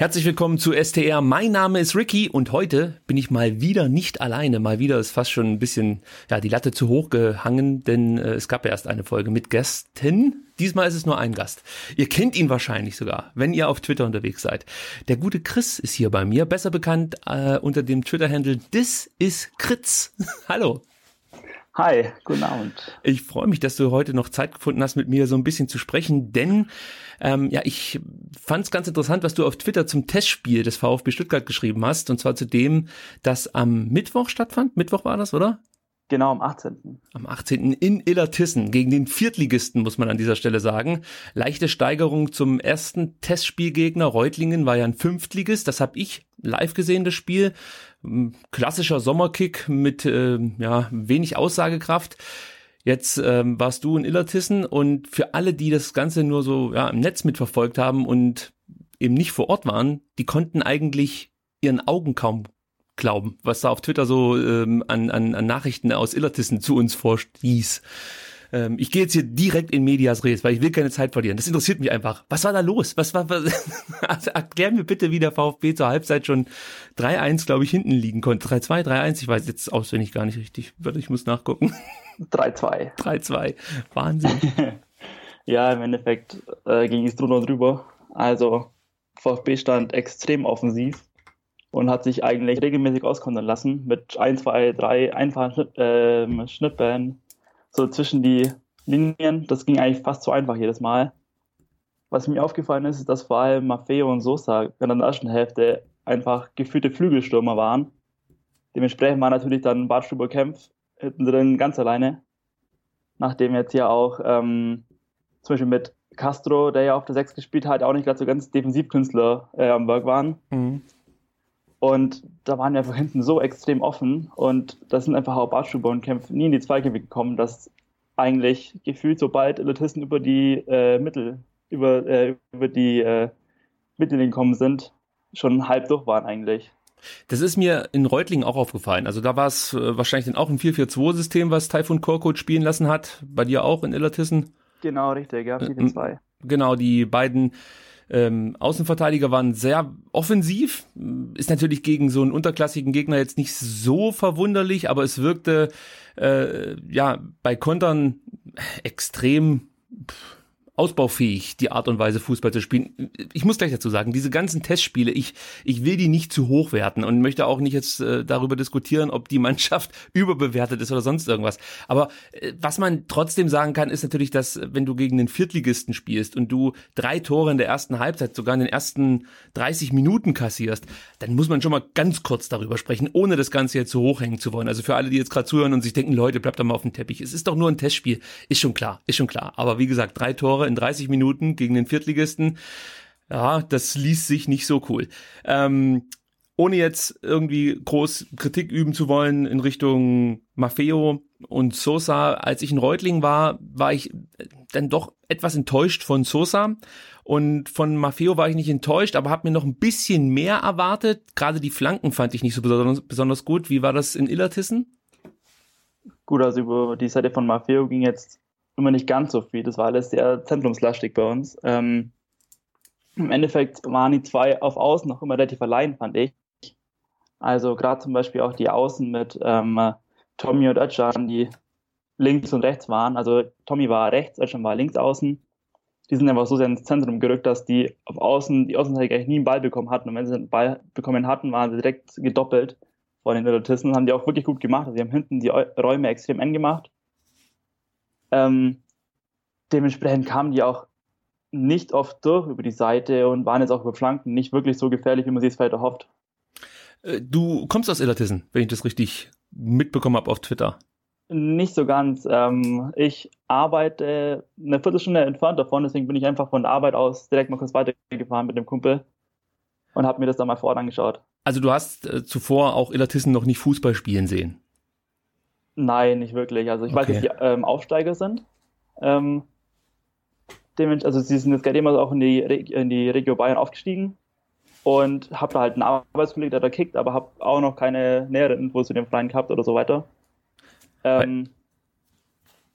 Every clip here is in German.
Herzlich willkommen zu STR. Mein Name ist Ricky und heute bin ich mal wieder nicht alleine. Mal wieder ist fast schon ein bisschen ja die Latte zu hoch gehangen, denn äh, es gab ja erst eine Folge mit Gästen. Diesmal ist es nur ein Gast. Ihr kennt ihn wahrscheinlich sogar, wenn ihr auf Twitter unterwegs seid. Der gute Chris ist hier bei mir, besser bekannt äh, unter dem Twitter-Handle This is Kritz. Hallo. Hi, guten Abend. Ich freue mich, dass du heute noch Zeit gefunden hast, mit mir so ein bisschen zu sprechen, denn ähm, ja, ich fand es ganz interessant, was du auf Twitter zum Testspiel des VfB Stuttgart geschrieben hast, und zwar zu dem, das am Mittwoch stattfand. Mittwoch war das, oder? Genau, am 18. Am 18. in Illertissen gegen den Viertligisten, muss man an dieser Stelle sagen. Leichte Steigerung zum ersten Testspielgegner. Reutlingen war ja ein Fünftligist. Das habe ich live gesehen, das Spiel. Klassischer Sommerkick mit äh, ja, wenig Aussagekraft. Jetzt ähm, warst du in Illertissen und für alle, die das Ganze nur so ja, im Netz mitverfolgt haben und eben nicht vor Ort waren, die konnten eigentlich ihren Augen kaum glauben, was da auf Twitter so ähm, an, an, an Nachrichten aus Illertissen zu uns vorstieß. Ähm, ich gehe jetzt hier direkt in Medias Res, weil ich will keine Zeit verlieren. Das interessiert mich einfach. Was war da los? Was war, was, also erklär mir bitte, wie der VfB zur Halbzeit schon 3-1, glaube ich, hinten liegen konnte. 3-2, 3-1, ich weiß jetzt auswendig gar nicht richtig. Ich muss nachgucken. 3-2. 3-2. Wahnsinn. ja, im Endeffekt äh, ging es drunter drüber. Also VfB stand extrem offensiv und hat sich eigentlich regelmäßig auskontern lassen mit ein, zwei, drei einfachen Schnitt, äh, Schnittbällen so zwischen die Linien. Das ging eigentlich fast zu einfach jedes Mal. Was mir aufgefallen ist, ist, dass vor allem Maffeo und Sosa in der ersten Hälfte einfach gefühlte Flügelstürmer waren. Dementsprechend war natürlich dann Bartstuber Kempf hinten drin ganz alleine. Nachdem jetzt ja auch ähm, zum Beispiel mit Castro, der ja auf der 6 gespielt hat, auch nicht gerade so ganz Defensivkünstler äh, am Werk waren. Mhm. Und da waren wir einfach hinten so extrem offen und da sind einfach auch Bartschuber und Kämpfe nie in die Zweikämpfe gekommen, dass eigentlich gefühlt sobald Elitisten über die äh, Mittel, über, äh, über die äh, Mittellinie gekommen sind, schon halb durch waren eigentlich. Das ist mir in Reutlingen auch aufgefallen. Also da war es äh, wahrscheinlich dann auch ein 4-4-2-System, was Taifun Korkut spielen lassen hat. Bei dir auch in Illertissen? Genau, richtig, ja, 4-4-2. Genau, die beiden ähm, Außenverteidiger waren sehr offensiv. Ist natürlich gegen so einen unterklassigen Gegner jetzt nicht so verwunderlich, aber es wirkte äh, ja bei Kontern extrem pff, ausbaufähig, die Art und Weise Fußball zu spielen. Ich muss gleich dazu sagen, diese ganzen Testspiele, ich, ich will die nicht zu hoch werten und möchte auch nicht jetzt äh, darüber diskutieren, ob die Mannschaft überbewertet ist oder sonst irgendwas. Aber äh, was man trotzdem sagen kann, ist natürlich, dass wenn du gegen den Viertligisten spielst und du drei Tore in der ersten Halbzeit, sogar in den ersten 30 Minuten kassierst, dann muss man schon mal ganz kurz darüber sprechen, ohne das Ganze jetzt zu hoch hängen zu wollen. Also für alle, die jetzt gerade zuhören und sich denken, Leute, bleibt doch mal auf dem Teppich. Es ist doch nur ein Testspiel. Ist schon klar, ist schon klar. Aber wie gesagt, drei Tore in 30 Minuten gegen den Viertligisten. Ja, das ließ sich nicht so cool. Ähm, ohne jetzt irgendwie groß Kritik üben zu wollen in Richtung Maffeo und Sosa, als ich in Reutlingen war, war ich dann doch etwas enttäuscht von Sosa und von Maffeo war ich nicht enttäuscht, aber habe mir noch ein bisschen mehr erwartet. Gerade die Flanken fand ich nicht so besonders, besonders gut. Wie war das in Illertissen? Gut, also über die Seite von Maffeo ging jetzt immer nicht ganz so viel. Das war alles sehr zentrumslastig bei uns. Ähm, Im Endeffekt waren die zwei auf Außen noch immer relativ allein, fand ich. Also gerade zum Beispiel auch die Außen mit ähm, Tommy und Özcan, die links und rechts waren. Also Tommy war rechts, Özcan war links außen. Die sind einfach so sehr ins Zentrum gerückt, dass die auf Außen, die Außenseite eigentlich nie einen Ball bekommen hatten. Und wenn sie einen Ball bekommen hatten, waren sie direkt gedoppelt vor den Elotisten. Haben die auch wirklich gut gemacht. Also sie haben hinten die Räume extrem eng gemacht. Ähm, dementsprechend kamen die auch nicht oft durch über die Seite und waren jetzt auch über Flanken nicht wirklich so gefährlich, wie man sich es vielleicht erhofft. Äh, du kommst aus Illertissen, wenn ich das richtig mitbekommen habe auf Twitter. Nicht so ganz. Ähm, ich arbeite eine Viertelstunde entfernt davon, deswegen bin ich einfach von der Arbeit aus direkt mal kurz weitergefahren mit dem Kumpel und habe mir das dann mal vor Ort angeschaut. Also du hast äh, zuvor auch Illertissen noch nicht Fußball spielen sehen? Nein, nicht wirklich. Also ich okay. weiß, dass die ähm, Aufsteiger sind. Ähm, also sie sind jetzt gerade immer auch in die, in die Regio Bayern aufgestiegen und habe da halt einen Arbeitskollegen, der da kickt, aber habe auch noch keine näheren Infos zu dem Verein gehabt oder so weiter. Ähm,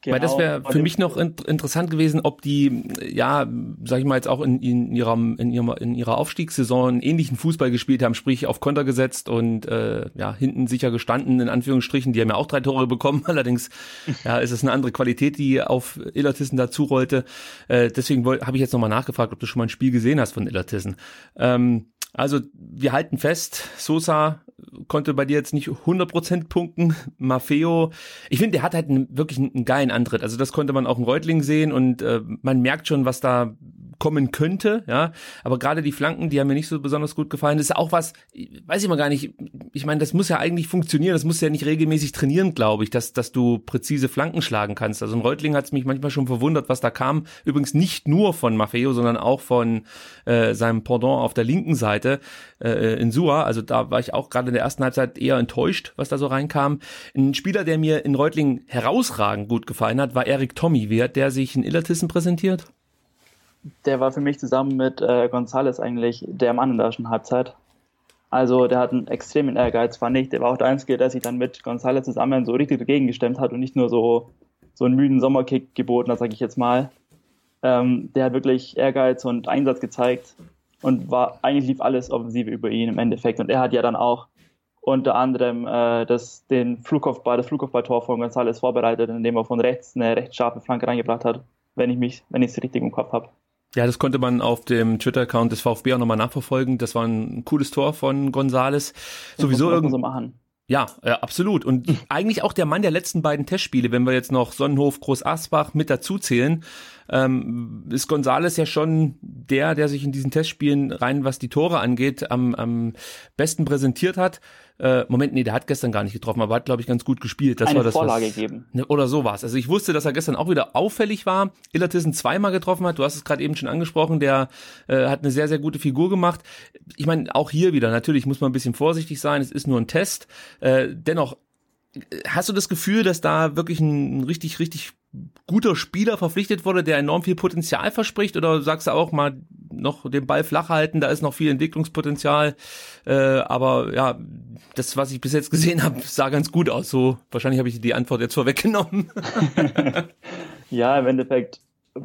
Genau, Weil das wäre für mich noch in, interessant gewesen, ob die, ja, sag ich mal jetzt auch in, in, ihrer, in, ihrer, in ihrer Aufstiegssaison einen ähnlichen Fußball gespielt haben, sprich auf Konter gesetzt und äh, ja, hinten sicher gestanden, in Anführungsstrichen. Die haben ja auch drei Tore bekommen, allerdings ja, ist es eine andere Qualität, die auf Illertissen dazu rollte. Äh, deswegen habe ich jetzt nochmal nachgefragt, ob du schon mal ein Spiel gesehen hast von Illertissen. Ähm, also wir halten fest, Sosa konnte bei dir jetzt nicht 100% punkten. Maffeo, ich finde, der hat halt einen, wirklich einen geilen Antritt. Also das konnte man auch in Reutling sehen und äh, man merkt schon, was da kommen könnte, ja. Aber gerade die Flanken, die haben mir nicht so besonders gut gefallen. Das ist auch was, weiß ich mal gar nicht. Ich meine, das muss ja eigentlich funktionieren. Das muss ja nicht regelmäßig trainieren, glaube ich, dass, dass du präzise Flanken schlagen kannst. Also in Reutling hat es mich manchmal schon verwundert, was da kam. Übrigens nicht nur von Maffeo, sondern auch von äh, seinem Pendant auf der linken Seite äh, in Sua. Also da war ich auch gerade in der ersten Halbzeit eher enttäuscht, was da so reinkam. Ein Spieler, der mir in Reutling herausragend gut gefallen hat, war Erik Tommy. Wie hat der sich in Illertissen präsentiert? Der war für mich zusammen mit äh, Gonzales eigentlich der Mann in der ersten Halbzeit. Also der hat einen extremen Ehrgeiz, fand ich. Der war auch der Einzige, der sich dann mit Gonzales zusammen so richtig dagegen gestemmt hat und nicht nur so, so einen müden Sommerkick geboten hat, sage ich jetzt mal. Ähm, der hat wirklich Ehrgeiz und Einsatz gezeigt und war eigentlich lief alles offensiv über ihn im Endeffekt. Und er hat ja dann auch unter anderem äh, das, den Flugkopfball, das Flugkopfballtor von Gonzales vorbereitet, indem er von rechts eine recht scharfe Flanke reingebracht hat, wenn ich wenn ich es richtig im Kopf habe. Ja, das konnte man auf dem Twitter-Account des VfB auch nochmal nachverfolgen. Das war ein cooles Tor von Gonzales. Sowieso irgendwie. So machen. Ja, ja, absolut. Und eigentlich auch der Mann der letzten beiden Testspiele, wenn wir jetzt noch Sonnenhof, Groß Asbach mit dazu zählen, ähm, ist Gonzales ja schon der, der sich in diesen Testspielen rein, was die Tore angeht, am, am besten präsentiert hat. Äh, Moment, nee, der hat gestern gar nicht getroffen, aber hat, glaube ich, ganz gut gespielt. Das Eine war das, Vorlage was, geben. Ne, oder sowas. Also ich wusste, dass er gestern auch wieder auffällig war. Illertissen zweimal getroffen hat. Du hast es gerade eben schon angesprochen. Der äh, hat eine sehr, sehr gute Figur gemacht. Ich meine, auch hier wieder, natürlich muss man ein bisschen vorsichtig sein. Es ist nur ein Test. Äh, dennoch Hast du das Gefühl, dass da wirklich ein richtig, richtig guter Spieler verpflichtet wurde, der enorm viel Potenzial verspricht? Oder sagst du auch mal noch den Ball flach halten, da ist noch viel Entwicklungspotenzial. Äh, aber ja, das, was ich bis jetzt gesehen habe, sah ganz gut aus. So, wahrscheinlich habe ich die Antwort jetzt vorweggenommen. ja, im Endeffekt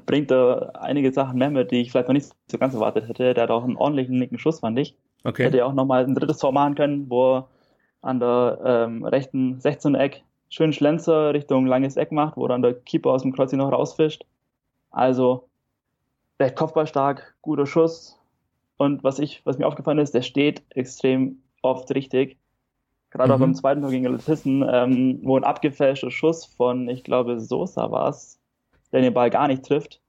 bringt er einige Sachen mehr mit, die ich vielleicht noch nicht so ganz erwartet hätte. Der hat auch einen ordentlichen linken Schuss, fand ich. Okay. Hätte ja auch nochmal ein drittes Tor machen können, wo er an der ähm, rechten 16 Eck schön Schlenzer Richtung langes Eck macht, wo dann der Keeper aus dem Kreuz noch rausfischt. Also recht kopfballstark, guter Schuss. Und was ich, was mir aufgefallen ist, der steht extrem oft richtig. Gerade mhm. auch beim zweiten Tor gegen Letissen, ähm, wo ein abgefälschter Schuss von, ich glaube, Sosa war es, der den Ball gar nicht trifft.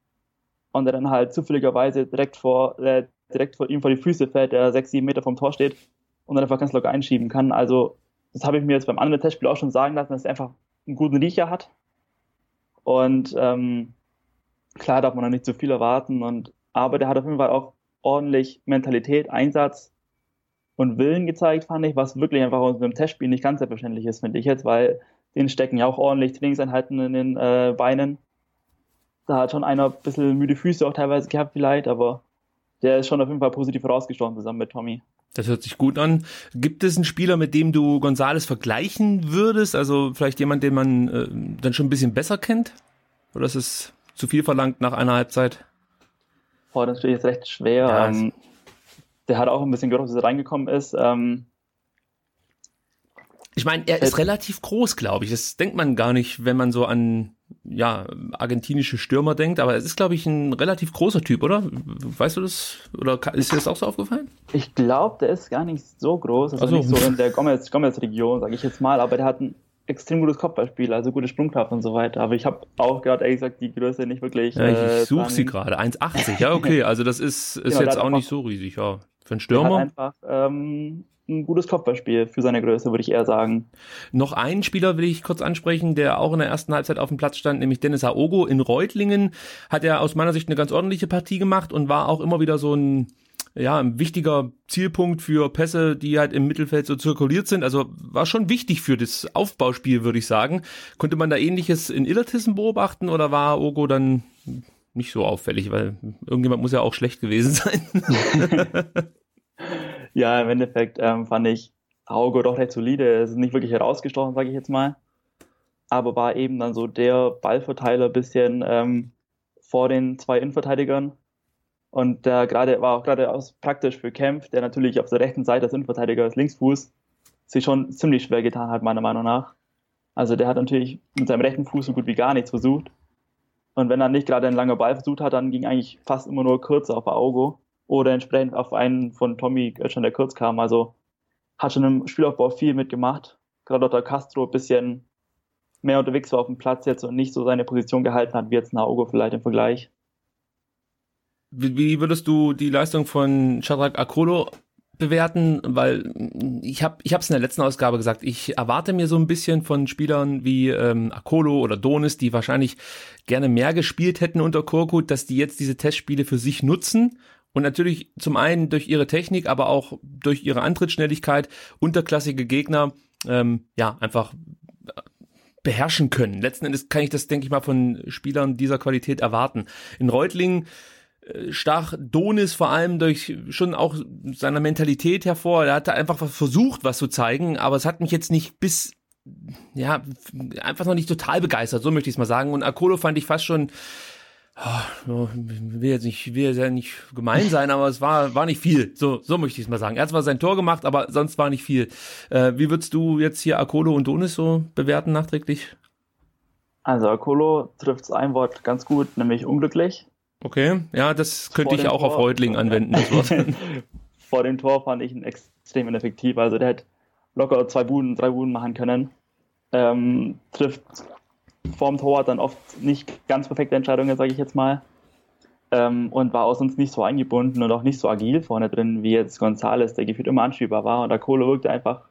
Und der dann halt zufälligerweise direkt vor, äh, direkt vor ihm vor die Füße fällt, der sechs, sieben Meter vom Tor steht und dann einfach ganz locker einschieben kann. Also, das habe ich mir jetzt beim anderen Testspiel auch schon sagen lassen, dass er einfach einen guten Riecher hat. Und ähm, klar darf man noch nicht zu viel erwarten. Und, aber der hat auf jeden Fall auch ordentlich Mentalität, Einsatz und Willen gezeigt, fand ich, was wirklich einfach aus einem Testspiel nicht ganz selbstverständlich ist, finde ich jetzt, weil den stecken ja auch ordentlich Trainingseinheiten in den äh, Beinen. Da hat schon einer ein bisschen müde Füße auch teilweise gehabt vielleicht, aber der ist schon auf jeden Fall positiv rausgestochen zusammen mit Tommy. Das hört sich gut an. Gibt es einen Spieler, mit dem du Gonzales vergleichen würdest? Also vielleicht jemand, den man äh, dann schon ein bisschen besser kennt? Oder ist es zu viel verlangt nach einer Halbzeit? Boah, das ist jetzt recht schwer. Ja, ähm, der hat auch ein bisschen gehört, dass er reingekommen ist. Ähm, ich meine, er ist relativ groß, glaube ich. Das denkt man gar nicht, wenn man so an ja, argentinische Stürmer denkt, aber es ist, glaube ich, ein relativ großer Typ, oder? Weißt du das? Oder ist dir das auch so aufgefallen? Ich glaube, der ist gar nicht so groß. Also, also. nicht so in der Gomez-Region, sage ich jetzt mal, aber der hat ein extrem gutes Kopfballspiel, also gute Sprungkraft und so weiter. Aber ich habe auch gerade ehrlich gesagt die Größe nicht wirklich. Ja, ich äh, suche sie gerade. 1,80. Ja, okay. Also das ist, ist genau, jetzt auch nicht so riesig, ja. Für einen Stürmer. einfach ähm, ein gutes Kopfballspiel für seine Größe, würde ich eher sagen. Noch einen Spieler will ich kurz ansprechen, der auch in der ersten Halbzeit auf dem Platz stand, nämlich Dennis Aogo in Reutlingen. Hat er aus meiner Sicht eine ganz ordentliche Partie gemacht und war auch immer wieder so ein ja, ein wichtiger Zielpunkt für Pässe, die halt im Mittelfeld so zirkuliert sind. Also war schon wichtig für das Aufbauspiel, würde ich sagen. Konnte man da ähnliches in Illertissen beobachten oder war Ogo dann nicht so auffällig, weil irgendjemand muss ja auch schlecht gewesen sein. ja, im Endeffekt ähm, fand ich Auge doch recht solide. Es ist nicht wirklich herausgestochen, sage ich jetzt mal. aber war eben dann so der Ballverteiler bisschen ähm, vor den zwei Innenverteidigern. Und der gerade war auch gerade praktisch für Kempf, der natürlich auf der rechten Seite als Innenverteidiger als Linksfuß sich schon ziemlich schwer getan hat, meiner Meinung nach. Also der hat natürlich mit seinem rechten Fuß so gut wie gar nichts versucht. Und wenn er nicht gerade einen langen Ball versucht hat, dann ging eigentlich fast immer nur kurz auf Auge oder entsprechend auf einen von Tommy Götschern, der kurz kam. Also hat schon im Spielaufbau viel mitgemacht. Gerade Dr. Castro ein bisschen mehr unterwegs war auf dem Platz jetzt und nicht so seine Position gehalten hat, wie jetzt Naogo vielleicht im Vergleich. Wie, würdest du die Leistung von Shadrach Akolo bewerten, weil ich habe ich es in der letzten Ausgabe gesagt, ich erwarte mir so ein bisschen von Spielern wie ähm, Akolo oder Donis, die wahrscheinlich gerne mehr gespielt hätten unter Korkut, dass die jetzt diese Testspiele für sich nutzen und natürlich zum einen durch ihre Technik, aber auch durch ihre Antrittsschnelligkeit unterklassige Gegner ähm, ja einfach beherrschen können. Letzten Endes kann ich das, denke ich mal, von Spielern dieser Qualität erwarten. In Reutlingen äh, stach Donis vor allem durch schon auch seiner Mentalität hervor. Er hatte einfach versucht, was zu zeigen, aber es hat mich jetzt nicht bis ja, einfach noch nicht total begeistert, so möchte ich es mal sagen. Und Akolo fand ich fast schon, will jetzt nicht, will jetzt ja nicht gemein sein, aber es war, war nicht viel. So, so möchte ich es mal sagen. Er hat zwar sein Tor gemacht, aber sonst war nicht viel. Äh, wie würdest du jetzt hier Akolo und Donis so bewerten nachträglich? Also Akolo trifft es ein Wort ganz gut, nämlich unglücklich. Okay, ja, das könnte Vor ich auch Tor, auf Reutling anwenden. Vor dem Tor fand ich ihn extrem ineffektiv. Also der hätte locker zwei Buden, drei Buden machen können. Ähm, trifft vorm Tor dann oft nicht ganz perfekte Entscheidungen, sage ich jetzt mal. Ähm, und war auch sonst nicht so eingebunden und auch nicht so agil vorne drin wie jetzt Gonzales, der gefühlt immer anspielbar war. Und der Kohle wirkte einfach,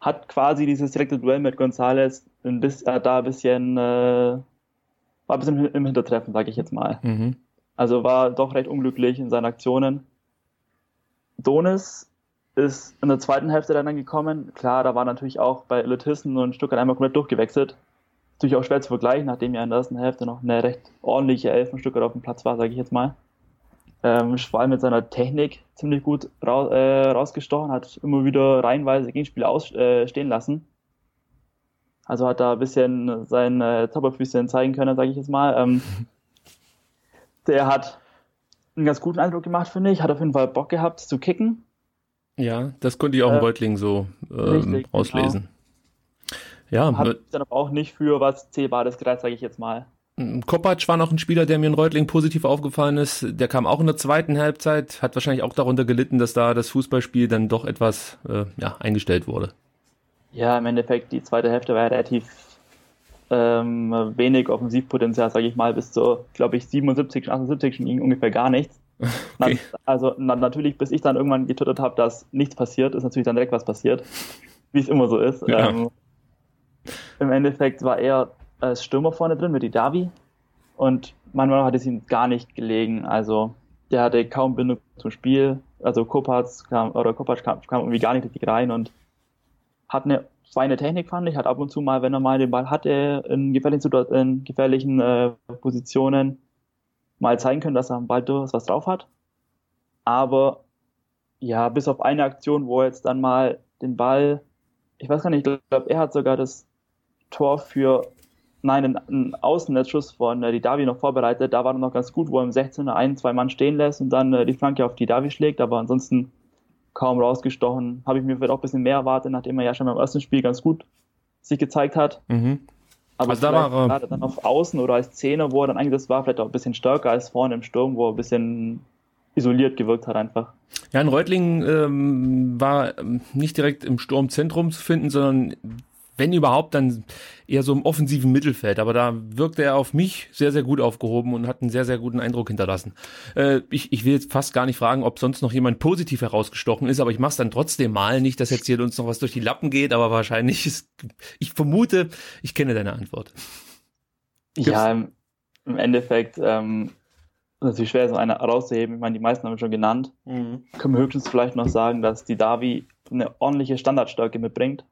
hat quasi dieses direkte Duell mit Gonzales ein bisschen, äh, da ein bisschen, äh, war ein bisschen im Hintertreffen, sage ich jetzt mal. Mhm. Also war doch recht unglücklich in seinen Aktionen. Donis ist in der zweiten Hälfte dann gekommen. Klar, da war natürlich auch bei Elitisten und Stuttgart einmal komplett durchgewechselt. Natürlich auch schwer zu vergleichen, nachdem ja in der ersten Hälfte noch eine recht ordentliche Elf von Stuttgart auf dem Platz war, sage ich jetzt mal. Ähm, Schwal mit seiner Technik ziemlich gut raus, äh, rausgestochen, hat immer wieder reihenweise Gegenspieler ausstehen äh, lassen. Also hat da ein bisschen sein äh, Zauberfüßchen zeigen können, sage ich jetzt mal. Ähm, der hat einen ganz guten Eindruck gemacht, finde ich. Hat auf jeden Fall Bock gehabt zu kicken. Ja, das konnte ich auch äh, in Reutling so ähm, richtig, auslesen. Genau. Ja, hat dann aber auch nicht für was Zählbares gereizt, sage ich jetzt mal. Kopacz war noch ein Spieler, der mir in Reutling positiv aufgefallen ist. Der kam auch in der zweiten Halbzeit, hat wahrscheinlich auch darunter gelitten, dass da das Fußballspiel dann doch etwas äh, ja, eingestellt wurde. Ja, im Endeffekt, die zweite Hälfte war ja relativ ähm, wenig Offensivpotenzial, sage ich mal, bis zu, glaube ich, 77, 78 ging ungefähr gar nichts. Okay. also na, natürlich, bis ich dann irgendwann getwittert habe, dass nichts passiert, ist natürlich dann direkt was passiert, wie es immer so ist. Ja. Ähm, Im Endeffekt war er als Stürmer vorne drin mit Idavi und manchmal hat es ihm gar nicht gelegen. Also der hatte kaum Bindung zum Spiel. Also Kopacz kam oder Kopacz kam, kam irgendwie gar nicht richtig rein und hat eine feine Technik, fand ich, hat ab und zu mal, wenn er mal den Ball hatte, in gefährlichen, in gefährlichen äh, Positionen mal zeigen können, dass er am Ball durchaus was drauf hat. Aber ja, bis auf eine Aktion, wo er jetzt dann mal den Ball, ich weiß gar nicht, ich glaube, er hat sogar das Tor für, nein, einen, Außennetsschuss von äh, die Davi noch vorbereitet. Da war er noch ganz gut, wo er im 16er ein, zwei Mann stehen lässt und dann äh, die Flanke auf die Davi schlägt, aber ansonsten kaum rausgestochen. Habe ich mir vielleicht auch ein bisschen mehr erwartet, nachdem er ja schon beim ersten Spiel ganz gut sich gezeigt hat. Mhm. Aber also da war er gerade dann auf Außen oder als Zehner, wo er dann eingesetzt war, vielleicht auch ein bisschen stärker als vorne im Sturm, wo er ein bisschen isoliert gewirkt hat einfach. Ja, in Reutlingen ähm, war ähm, nicht direkt im Sturmzentrum zu finden, sondern wenn überhaupt, dann eher so im offensiven Mittelfeld. Aber da wirkte er auf mich sehr, sehr gut aufgehoben und hat einen sehr, sehr guten Eindruck hinterlassen. Äh, ich, ich will jetzt fast gar nicht fragen, ob sonst noch jemand positiv herausgestochen ist, aber ich mache es dann trotzdem mal. Nicht, dass jetzt hier uns noch was durch die Lappen geht, aber wahrscheinlich ist, ich vermute, ich kenne deine Antwort. Gibt's? Ja, im, im Endeffekt, ähm, natürlich schwer, so eine rauszuheben. Ich meine, die meisten haben wir schon genannt. Mhm. Können wir höchstens vielleicht noch sagen, dass die Davi eine ordentliche Standardstärke mitbringt.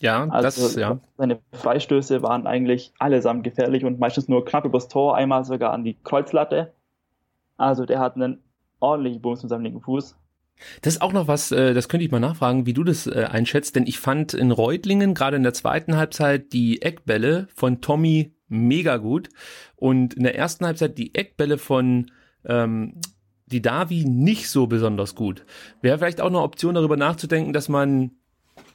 Ja, also das, ja. Seine Freistöße waren eigentlich allesamt gefährlich und meistens nur knapp übers Tor, einmal sogar an die Kreuzlatte. Also der hat einen ordentlichen Bums mit seinem linken Fuß. Das ist auch noch was, äh, das könnte ich mal nachfragen, wie du das äh, einschätzt, denn ich fand in Reutlingen gerade in der zweiten Halbzeit die Eckbälle von Tommy mega gut und in der ersten Halbzeit die Eckbälle von ähm, die Davi nicht so besonders gut. Wäre vielleicht auch eine Option darüber nachzudenken, dass man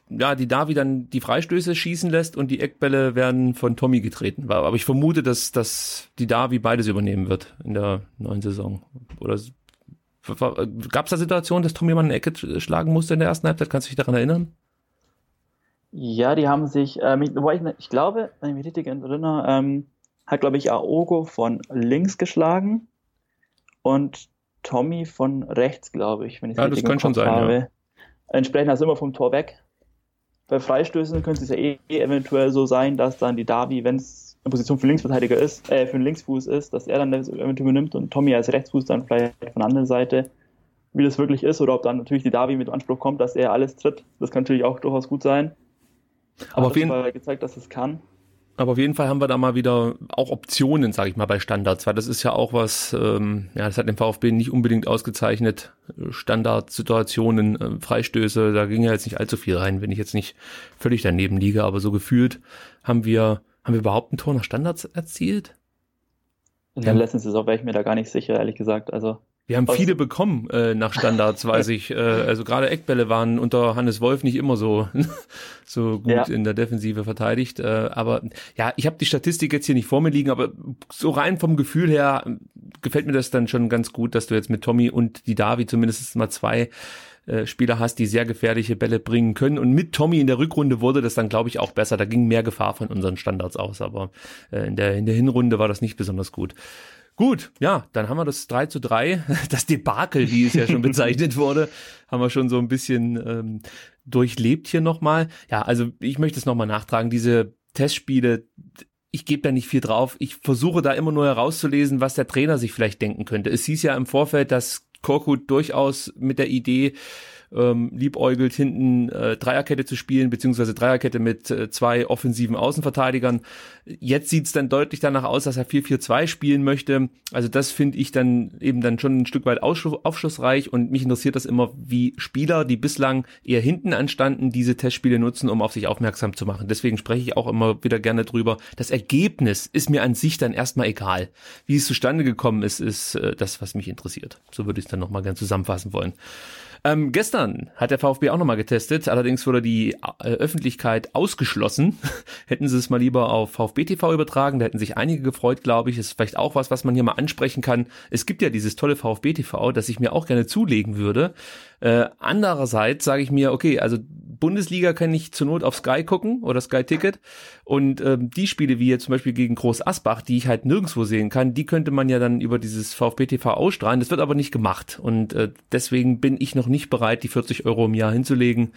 ja, die Davi dann die Freistöße schießen lässt und die Eckbälle werden von Tommy getreten. Aber ich vermute, dass, dass die Davi beides übernehmen wird in der neuen Saison. Oder gab es da Situationen, dass Tommy mal eine Ecke schlagen musste in der ersten Halbzeit? Kannst du dich daran erinnern? Ja, die haben sich, ähm, ich, ich, glaube, wenn ich mich richtig erinnere, ähm, hat, glaube ich, Aogo von links geschlagen und Tommy von rechts, glaube ich, wenn ich es ja, richtig das kann schon sein, habe. Ja. Entsprechend also immer vom Tor weg. Bei Freistößen könnte es ja eh eventuell so sein, dass dann die Davi, wenn es in Position für Linksverteidiger ist, äh, für den Linksfuß ist, dass er dann das eventuell übernimmt und Tommy als Rechtsfuß dann vielleicht von der anderen Seite, wie das wirklich ist, oder ob dann natürlich die Davi mit Anspruch kommt, dass er alles tritt. Das kann natürlich auch durchaus gut sein. Aber auf jeden Fall gezeigt, dass es kann. Aber auf jeden Fall haben wir da mal wieder auch Optionen, sage ich mal, bei Standards, weil das ist ja auch was, ähm, ja, das hat den VfB nicht unbedingt ausgezeichnet. Standardsituationen, äh, Freistöße, da ging ja jetzt nicht allzu viel rein, wenn ich jetzt nicht völlig daneben liege, aber so gefühlt haben wir, haben wir überhaupt ein Tor nach Standards erzielt? In der letzten Saison wäre ich mir da gar nicht sicher, ehrlich gesagt. Also wir haben viele bekommen äh, nach Standards, weiß ich. Äh, also gerade Eckbälle waren unter Hannes Wolf nicht immer so so gut ja. in der Defensive verteidigt. Äh, aber ja, ich habe die Statistik jetzt hier nicht vor mir liegen, aber so rein vom Gefühl her gefällt mir das dann schon ganz gut, dass du jetzt mit Tommy und die Davi zumindest mal zwei äh, Spieler hast, die sehr gefährliche Bälle bringen können. Und mit Tommy in der Rückrunde wurde das dann, glaube ich, auch besser. Da ging mehr Gefahr von unseren Standards aus, aber äh, in, der, in der Hinrunde war das nicht besonders gut. Gut, ja, dann haben wir das 3 zu 3, das Debakel, wie es ja schon bezeichnet wurde, haben wir schon so ein bisschen ähm, durchlebt hier nochmal. Ja, also ich möchte es nochmal nachtragen, diese Testspiele, ich gebe da nicht viel drauf. Ich versuche da immer nur herauszulesen, was der Trainer sich vielleicht denken könnte. Es hieß ja im Vorfeld, dass Korkut durchaus mit der Idee ähm, liebäugelt, hinten äh, Dreierkette zu spielen, beziehungsweise Dreierkette mit äh, zwei offensiven Außenverteidigern. Jetzt sieht's dann deutlich danach aus, dass er 4-4-2 spielen möchte. Also das finde ich dann eben dann schon ein Stück weit aufschlussreich und mich interessiert das immer, wie Spieler, die bislang eher hinten anstanden, diese Testspiele nutzen, um auf sich aufmerksam zu machen. Deswegen spreche ich auch immer wieder gerne drüber. Das Ergebnis ist mir an sich dann erstmal egal. Wie es zustande gekommen ist, ist äh, das, was mich interessiert. So würde ich es dann nochmal gerne zusammenfassen wollen. Ähm, gestern hat der VfB auch nochmal getestet, allerdings wurde die äh, Öffentlichkeit ausgeschlossen. hätten sie es mal lieber auf VfB TV übertragen, da hätten sich einige gefreut, glaube ich. Ist vielleicht auch was, was man hier mal ansprechen kann. Es gibt ja dieses tolle VfB TV, das ich mir auch gerne zulegen würde. Äh, andererseits sage ich mir, okay, also Bundesliga kann ich zur Not auf Sky gucken oder Sky Ticket und ähm, die Spiele wie jetzt zum Beispiel gegen Groß Asbach, die ich halt nirgendwo sehen kann, die könnte man ja dann über dieses VfB TV ausstrahlen. Das wird aber nicht gemacht und äh, deswegen bin ich noch nicht bereit, die 40 Euro im Jahr hinzulegen,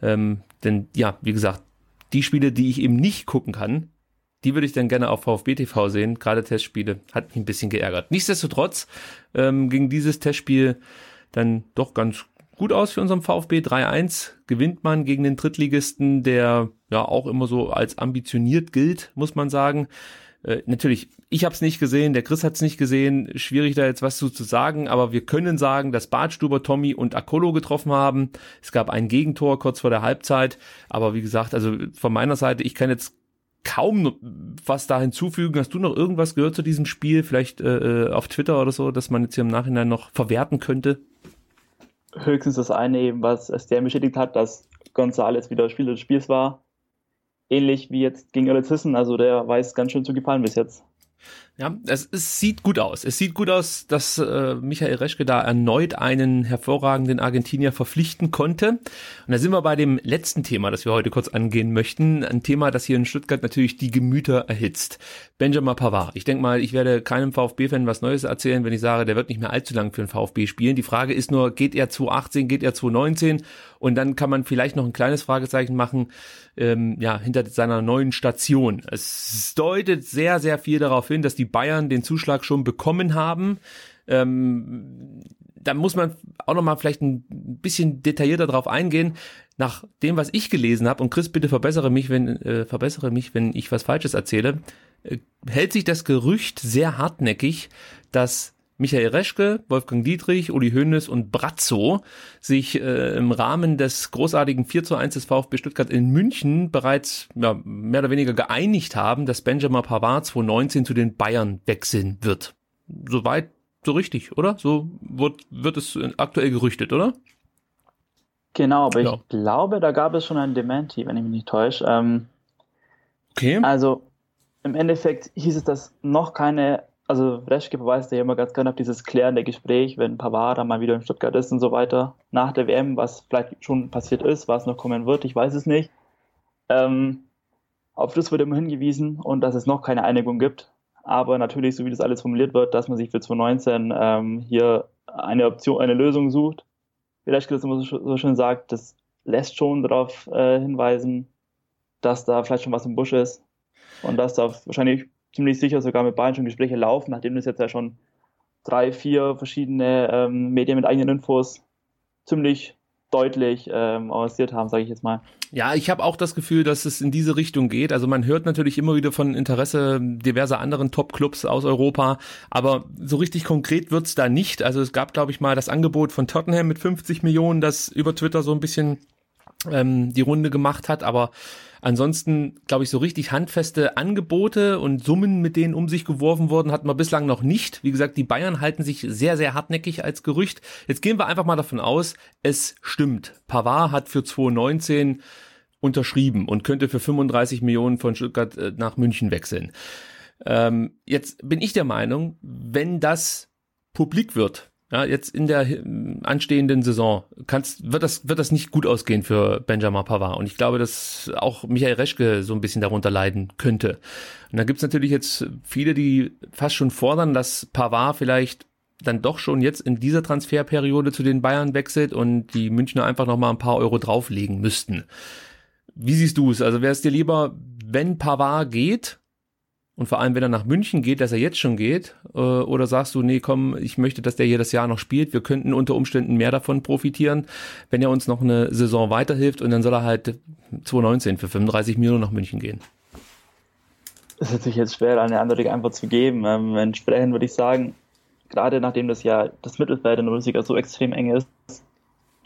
ähm, denn ja, wie gesagt, die Spiele, die ich eben nicht gucken kann, die würde ich dann gerne auf VfB TV sehen. Gerade Testspiele hat mich ein bisschen geärgert. Nichtsdestotrotz ähm, ging dieses Testspiel dann doch ganz gut aus für unseren VfB. 3-1 gewinnt man gegen den Drittligisten, der ja auch immer so als ambitioniert gilt, muss man sagen. Äh, natürlich, ich habe es nicht gesehen, der Chris hat es nicht gesehen. Schwierig da jetzt was zu, zu sagen, aber wir können sagen, dass Bartstuber, Tommy und Akolo getroffen haben. Es gab ein Gegentor kurz vor der Halbzeit, aber wie gesagt, also von meiner Seite, ich kann jetzt kaum was da hinzufügen. Hast du noch irgendwas gehört zu diesem Spiel? Vielleicht äh, äh auf Twitter oder so, dass man jetzt hier im Nachhinein noch verwerten könnte? Höchstens das eine eben, was SDM bestätigt hat, dass González wieder Spieler des Spiels war. Ähnlich wie jetzt gegen Elizissen, also der weiß ganz schön zu gefallen bis jetzt. Ja, es, es sieht gut aus. Es sieht gut aus, dass äh, Michael Reschke da erneut einen hervorragenden Argentinier verpflichten konnte. Und da sind wir bei dem letzten Thema, das wir heute kurz angehen möchten. Ein Thema, das hier in Stuttgart natürlich die Gemüter erhitzt. Benjamin Pavard. Ich denke mal, ich werde keinem VfB-Fan was Neues erzählen, wenn ich sage, der wird nicht mehr allzu lang für den VfB spielen. Die Frage ist nur, geht er 2018, geht er 2019? Und dann kann man vielleicht noch ein kleines Fragezeichen machen, ähm, ja, hinter seiner neuen Station. Es deutet sehr, sehr viel darauf hin, dass die Bayern den Zuschlag schon bekommen haben. Ähm, da muss man auch noch mal vielleicht ein bisschen detaillierter drauf eingehen. Nach dem, was ich gelesen habe, und Chris, bitte verbessere mich, wenn äh, verbessere mich, wenn ich was Falsches erzähle, äh, hält sich das Gerücht sehr hartnäckig, dass Michael Reschke, Wolfgang Dietrich, Uli Hoeneß und Brazzo sich äh, im Rahmen des großartigen 4 zu 1 des VfB Stuttgart in München bereits ja, mehr oder weniger geeinigt haben, dass Benjamin Pavard 2019 zu den Bayern wechseln wird. Soweit so richtig, oder? So wird, wird es aktuell gerüchtet, oder? Genau, aber ja. ich glaube, da gab es schon ein Dementi, wenn ich mich nicht täusche. Ähm, okay. Also im Endeffekt hieß es, dass noch keine, also Reschke verweist ja immer ganz gerne auf dieses klärende Gespräch, wenn Pavard dann mal wieder in Stuttgart ist und so weiter, nach der WM, was vielleicht schon passiert ist, was noch kommen wird, ich weiß es nicht. Ähm, auf das wird immer hingewiesen und dass es noch keine Einigung gibt. Aber natürlich, so wie das alles formuliert wird, dass man sich für 2019 ähm, hier eine Option, eine Lösung sucht. Wie Reschke das immer so, so schön sagt, das lässt schon darauf äh, hinweisen, dass da vielleicht schon was im Busch ist und dass da wahrscheinlich ziemlich sicher sogar mit Bayern schon Gespräche laufen, nachdem das jetzt ja schon drei, vier verschiedene ähm, Medien mit eigenen Infos ziemlich deutlich ähm, avanciert haben, sage ich jetzt mal. Ja, ich habe auch das Gefühl, dass es in diese Richtung geht. Also man hört natürlich immer wieder von Interesse diverser anderen Top-Clubs aus Europa, aber so richtig konkret wird's da nicht. Also es gab, glaube ich, mal das Angebot von Tottenham mit 50 Millionen, das über Twitter so ein bisschen ähm, die Runde gemacht hat, aber Ansonsten, glaube ich, so richtig handfeste Angebote und Summen, mit denen um sich geworfen wurden, hatten wir bislang noch nicht. Wie gesagt, die Bayern halten sich sehr, sehr hartnäckig als Gerücht. Jetzt gehen wir einfach mal davon aus, es stimmt. Pavard hat für 2019 unterschrieben und könnte für 35 Millionen von Stuttgart äh, nach München wechseln. Ähm, jetzt bin ich der Meinung, wenn das publik wird, ja, jetzt in der anstehenden Saison kannst, wird das, wird das nicht gut ausgehen für Benjamin Pavard. Und ich glaube, dass auch Michael Reschke so ein bisschen darunter leiden könnte. Und da gibt's natürlich jetzt viele, die fast schon fordern, dass Pavard vielleicht dann doch schon jetzt in dieser Transferperiode zu den Bayern wechselt und die Münchner einfach noch mal ein paar Euro drauflegen müssten. Wie siehst du es? Also wäre es dir lieber, wenn Pavard geht und vor allem, wenn er nach München geht, dass er jetzt schon geht, äh, oder sagst du, nee, komm, ich möchte, dass der hier das Jahr noch spielt, wir könnten unter Umständen mehr davon profitieren, wenn er uns noch eine Saison weiterhilft und dann soll er halt 2019 für 35 Millionen nach München gehen. Das ist natürlich jetzt schwer, eine eindeutige Antwort zu geben. Ähm, entsprechend würde ich sagen, gerade nachdem das ja das Mittelfeld in der so extrem eng ist,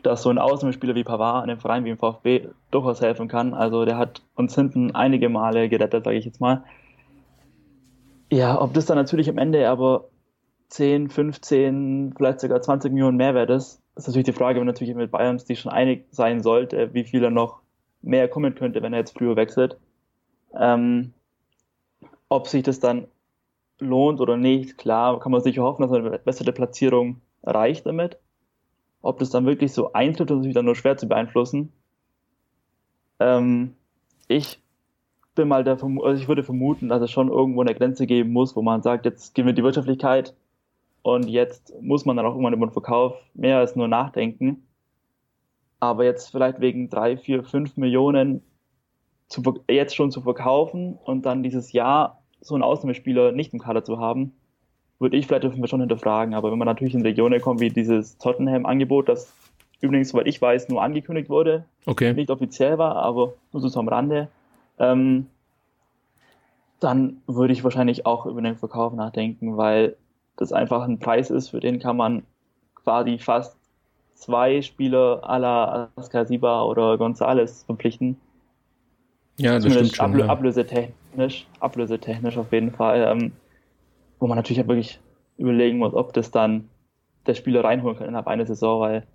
dass so ein Außenspieler wie Pavard einem Verein wie im VfB durchaus helfen kann. Also der hat uns hinten einige Male gerettet, sage ich jetzt mal. Ja, ob das dann natürlich am Ende aber 10, 15, vielleicht sogar 20 Millionen Mehrwert ist, ist natürlich die Frage, wenn natürlich mit Bayern die schon einig sein sollte, wie viel er noch mehr kommen könnte, wenn er jetzt früher wechselt. Ähm, ob sich das dann lohnt oder nicht, klar, kann man sicher hoffen, dass man eine bessere Platzierung erreicht damit. Ob das dann wirklich so eintritt, ist natürlich dann nur schwer zu beeinflussen. Ähm, ich bin mal der, also ich würde vermuten, dass es schon irgendwo eine Grenze geben muss, wo man sagt, jetzt gehen wir die Wirtschaftlichkeit und jetzt muss man dann auch irgendwann über den Verkauf mehr als nur nachdenken. Aber jetzt vielleicht wegen drei, vier, fünf Millionen zu, jetzt schon zu verkaufen und dann dieses Jahr so einen Ausnahmespieler nicht im Kader zu haben, würde ich vielleicht schon hinterfragen. Aber wenn man natürlich in Regionen kommt wie dieses Tottenham-Angebot, das übrigens, soweit ich weiß, nur angekündigt wurde, okay. nicht offiziell war, aber nur so am Rande, ähm, dann würde ich wahrscheinlich auch über den Verkauf nachdenken, weil das einfach ein Preis ist, für den kann man quasi fast zwei Spieler à la Askasiba oder Gonzales verpflichten. Ja, das Zumindest stimmt schon. Ablö ja. Ablösetechnisch, ablösetechnisch auf jeden Fall, ähm, wo man natürlich wirklich überlegen muss, ob das dann der Spieler reinholen kann innerhalb einer Saison, weil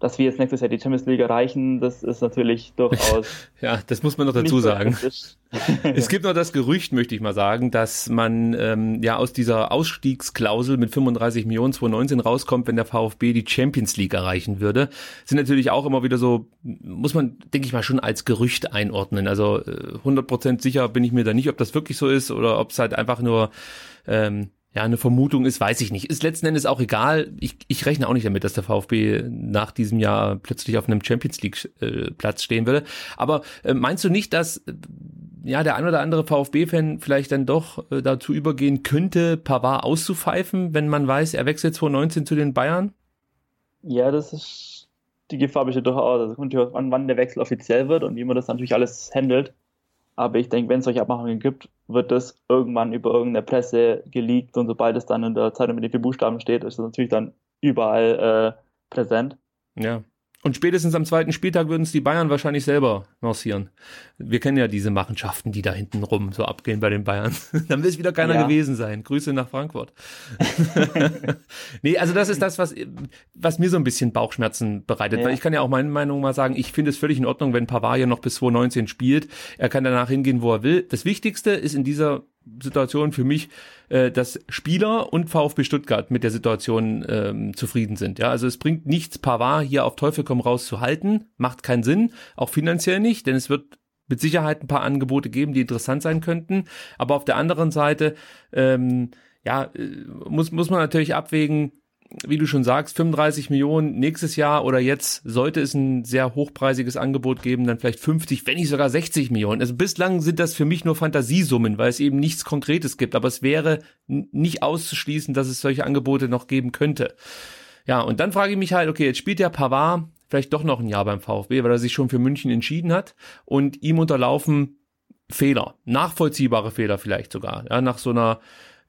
dass wir jetzt nächstes Jahr die Champions League erreichen, das ist natürlich durchaus. ja, das muss man noch dazu sagen. es gibt noch das Gerücht, möchte ich mal sagen, dass man ähm, ja aus dieser Ausstiegsklausel mit 35 Millionen 2019 rauskommt, wenn der VfB die Champions League erreichen würde. Sind natürlich auch immer wieder so, muss man, denke ich mal, schon als Gerücht einordnen. Also äh, 100% sicher bin ich mir da nicht, ob das wirklich so ist oder ob es halt einfach nur ähm, ja, eine Vermutung ist, weiß ich nicht. Ist letzten Endes auch egal. Ich, ich rechne auch nicht damit, dass der VfB nach diesem Jahr plötzlich auf einem Champions League äh, stehen würde. Aber äh, meinst du nicht, dass äh, ja der ein oder andere VfB-Fan vielleicht dann doch äh, dazu übergehen könnte, Pavard auszupfeifen, wenn man weiß, er wechselt 2019 zu den Bayern? Ja, das ist die Gefahr besteht durchaus. Also kommt ja an, wann der Wechsel offiziell wird und wie man das natürlich alles handelt. Aber ich denke, wenn es solche Abmachungen gibt, wird das irgendwann über irgendeine Presse geleakt und sobald es dann in der Zeitung mit den vier Buchstaben steht, ist es natürlich dann überall äh, präsent. Ja. Und spätestens am zweiten Spieltag würden es die Bayern wahrscheinlich selber lancieren. Wir kennen ja diese Machenschaften, die da hinten rum so abgehen bei den Bayern. Dann will es wieder keiner ja. gewesen sein. Grüße nach Frankfurt. nee, also das ist das, was, was mir so ein bisschen Bauchschmerzen bereitet. Ja. Weil ich kann ja auch meine Meinung mal sagen, ich finde es völlig in Ordnung, wenn Pavard ja noch bis 2019 spielt. Er kann danach hingehen, wo er will. Das Wichtigste ist in dieser Situation für mich, äh, dass Spieler und VfB Stuttgart mit der Situation ähm, zufrieden sind. Ja, also es bringt nichts, Pavard hier auf Teufel komm raus zu halten, macht keinen Sinn, auch finanziell nicht, denn es wird mit Sicherheit ein paar Angebote geben, die interessant sein könnten. Aber auf der anderen Seite, ähm, ja, äh, muss muss man natürlich abwägen, wie du schon sagst, 35 Millionen nächstes Jahr oder jetzt sollte es ein sehr hochpreisiges Angebot geben, dann vielleicht 50, wenn nicht sogar 60 Millionen. Also bislang sind das für mich nur Fantasiesummen, weil es eben nichts Konkretes gibt. Aber es wäre nicht auszuschließen, dass es solche Angebote noch geben könnte. Ja, und dann frage ich mich halt, okay, jetzt spielt der Pavard vielleicht doch noch ein Jahr beim VfB, weil er sich schon für München entschieden hat und ihm unterlaufen Fehler, nachvollziehbare Fehler vielleicht sogar, ja, nach so einer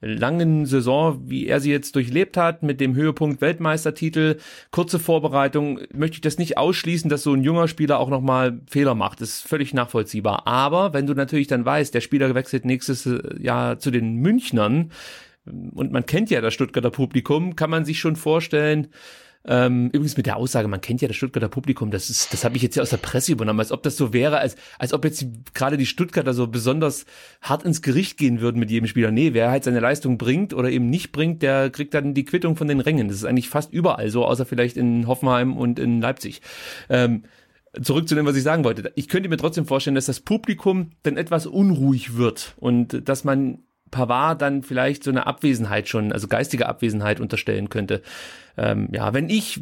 langen Saison, wie er sie jetzt durchlebt hat, mit dem Höhepunkt Weltmeistertitel, kurze Vorbereitung, möchte ich das nicht ausschließen, dass so ein junger Spieler auch nochmal Fehler macht. Das ist völlig nachvollziehbar. Aber wenn du natürlich dann weißt, der Spieler wechselt nächstes Jahr zu den Münchnern, und man kennt ja das Stuttgarter Publikum, kann man sich schon vorstellen, ähm, übrigens mit der Aussage, man kennt ja das Stuttgarter Publikum, das ist, das habe ich jetzt ja aus der Presse übernommen, als ob das so wäre, als, als ob jetzt gerade die Stuttgarter so besonders hart ins Gericht gehen würden mit jedem Spieler. Nee, wer halt seine Leistung bringt oder eben nicht bringt, der kriegt dann die Quittung von den Rängen. Das ist eigentlich fast überall so, außer vielleicht in Hoffenheim und in Leipzig. Ähm, zurück zu dem, was ich sagen wollte. Ich könnte mir trotzdem vorstellen, dass das Publikum dann etwas unruhig wird und dass man Pavard dann vielleicht so eine Abwesenheit schon, also geistige Abwesenheit unterstellen könnte. Ähm, ja, wenn ich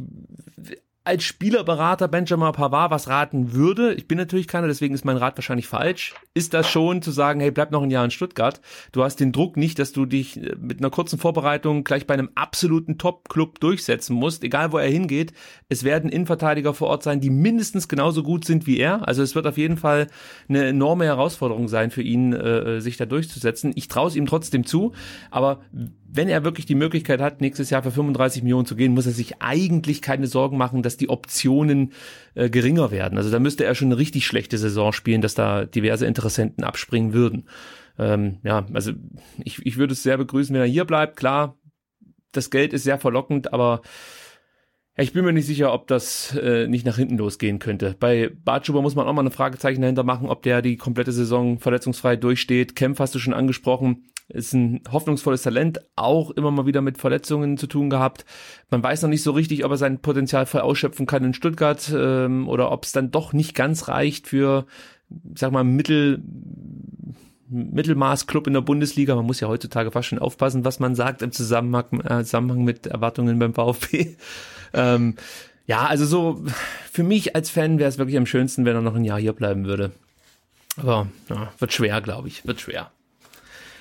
als Spielerberater Benjamin Pavard was raten würde, ich bin natürlich keiner, deswegen ist mein Rat wahrscheinlich falsch, ist das schon zu sagen, hey, bleib noch ein Jahr in Stuttgart. Du hast den Druck nicht, dass du dich äh, mit einer kurzen Vorbereitung gleich bei einem absoluten Top-Club durchsetzen musst, egal wo er hingeht. Es werden Innenverteidiger vor Ort sein, die mindestens genauso gut sind wie er. Also es wird auf jeden Fall eine enorme Herausforderung sein für ihn, äh, sich da durchzusetzen. Ich traue es ihm trotzdem zu, aber wenn er wirklich die Möglichkeit hat, nächstes Jahr für 35 Millionen zu gehen, muss er sich eigentlich keine Sorgen machen, dass die Optionen äh, geringer werden. Also da müsste er schon eine richtig schlechte Saison spielen, dass da diverse Interessenten abspringen würden. Ähm, ja, also ich, ich würde es sehr begrüßen, wenn er hier bleibt. Klar, das Geld ist sehr verlockend, aber ich bin mir nicht sicher, ob das äh, nicht nach hinten losgehen könnte. Bei Bartschuber muss man auch mal eine Fragezeichen dahinter machen, ob der die komplette Saison verletzungsfrei durchsteht. Kempf hast du schon angesprochen ist ein hoffnungsvolles Talent, auch immer mal wieder mit Verletzungen zu tun gehabt. Man weiß noch nicht so richtig, ob er sein Potenzial voll ausschöpfen kann in Stuttgart ähm, oder ob es dann doch nicht ganz reicht für, sag mal, Mittel, Mittelmaß-Club in der Bundesliga. Man muss ja heutzutage fast schon aufpassen, was man sagt im Zusammenhang, äh, Zusammenhang mit Erwartungen beim VfB. ähm, ja, also so für mich als Fan wäre es wirklich am schönsten, wenn er noch ein Jahr hier bleiben würde. Aber ja, wird schwer, glaube ich. Wird schwer.